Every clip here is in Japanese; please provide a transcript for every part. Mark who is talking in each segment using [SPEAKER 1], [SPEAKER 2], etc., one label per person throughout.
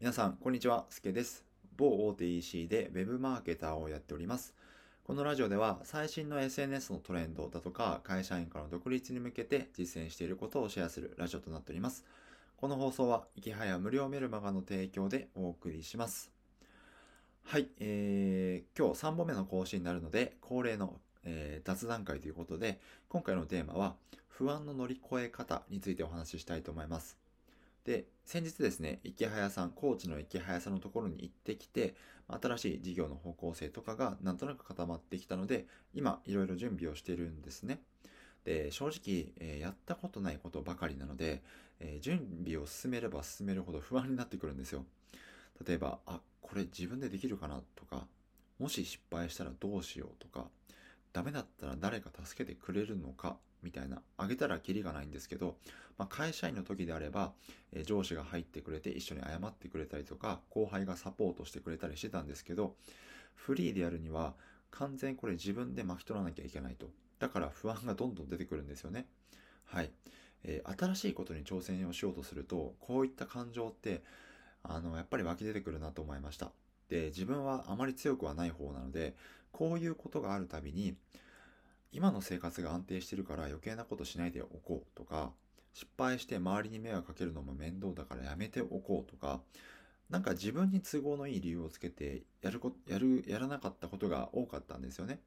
[SPEAKER 1] 皆さん、こんにちは。すけです。某大手 EC で Web マーケターをやっております。このラジオでは最新の SNS のトレンドだとか会社員からの独立に向けて実践していることをシェアするラジオとなっております。この放送は、いきはや無料メルマガの提供でお送りします。はい、えー、今日3本目の更新になるので、恒例の、えー、雑談会ということで、今回のテーマは、不安の乗り越え方についてお話ししたいと思います。で、先日ですね、池早さん、コーチの池早さんのところに行ってきて、新しい事業の方向性とかがなんとなく固まってきたので、今、いろいろ準備をしているんですね。で、正直、え、やったことないことばかりなので、え、準備を進めれば進めるほど不安になってくるんですよ。例えば、あ、これ自分でできるかなとか、もし失敗したらどうしようとか、ダメだったら誰か助けてくれるのかみたいな、あげたらキリがないんですけど、まあ、会社員の時であれば、えー、上司が入ってくれて一緒に謝ってくれたりとか、後輩がサポートしてくれたりしてたんですけど、フリーでやるには、完全これ自分で巻き取らなきゃいけないと。だから不安がどんどん出てくるんですよね。はい。えー、新しいことに挑戦をしようとすると、こういった感情って、あの、やっぱり湧き出てくるなと思いました。で、自分はあまり強くはない方なので、こういうことがあるたびに、今の生活が安定してるから余計なことしないでおこうとか、失敗して周りに迷惑かけるのも面倒だからやめておこうとか、なんか自分に都合のいい理由をつけてやるこ、やる、やらなかったことが多かったんですよね。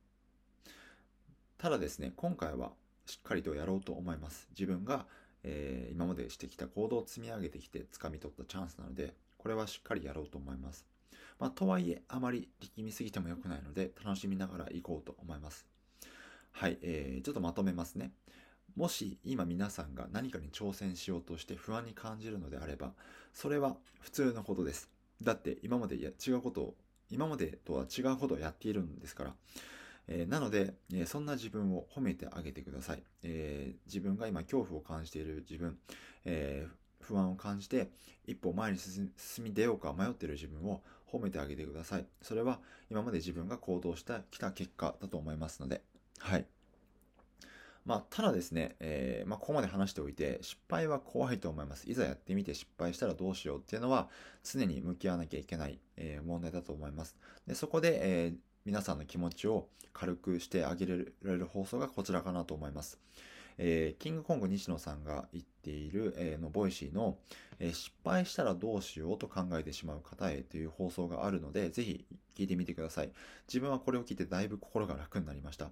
[SPEAKER 1] ただですね、今回はしっかりとやろうと思います。自分が、えー、今までしてきた行動を積み上げてきて掴み取ったチャンスなので、これはしっかりやろうと思います。まあ、とはいえ、あまり力みすぎても良くないので、楽しみながら行こうと思います。はい、えー、ちょっとまとめますね。もし今皆さんが何かに挑戦しようとして不安に感じるのであれば、それは普通のことです。だって今まで違うことを、今までとは違うことをやっているんですから。えー、なので、えー、そんな自分を褒めてあげてください。えー、自分が今恐怖を感じている自分、え不安を感じて一歩前に進み出ようか迷っている自分を褒めてあげてください。それは今まで自分が行動してきた結果だと思いますので。はい。まあ、ただですね、えー、まあ、ここまで話しておいて、失敗は怖いと思います。いざやってみて失敗したらどうしようっていうのは、常に向き合わなきゃいけない、えー、問題だと思います。で、そこで、えー、皆さんの気持ちを軽くしてあげられる放送がこちらかなと思います。えー、キングコング西野さんが言っている、えー、のボイシーの、えー、失敗したらどうしようと考えてしまう方へという放送があるので、ぜひ聞いてみてください。自分はこれを聞いてだいぶ心が楽になりました。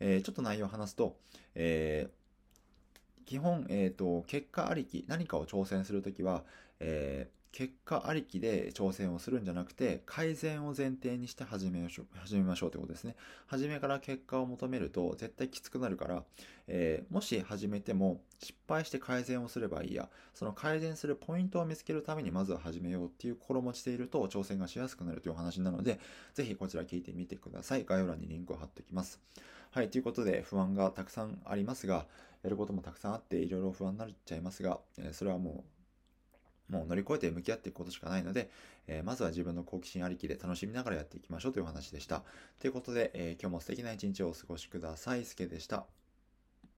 [SPEAKER 1] えー、ちょっと内容を話すと、えー、基本、えっ、ー、と、結果ありき、何かを挑戦するときは、え結果ありきで挑戦をするんじゃなくて、改善を前提にして始めましょう、始めましょうってことですね。初めから結果を求めると絶対きつくなるから、えー、もし始めても失敗して改善をすればいいや、その改善するポイントを見つけるためにまずは始めようっていう心持ちでいると挑戦がしやすくなるという話なので、ぜひこちら聞いてみてください。概要欄にリンクを貼っておきます。はい、ということで不安がたくさんありますが、やることもたくさんあっていろいろ不安になっちゃいますが、えー、それはもうもう乗り越えて向き合っていくことしかないので、えー、まずは自分の好奇心ありきで楽しみながらやっていきましょうという話でした。ということで、えー、今日も素敵な一日をお過ごしください。すけでした。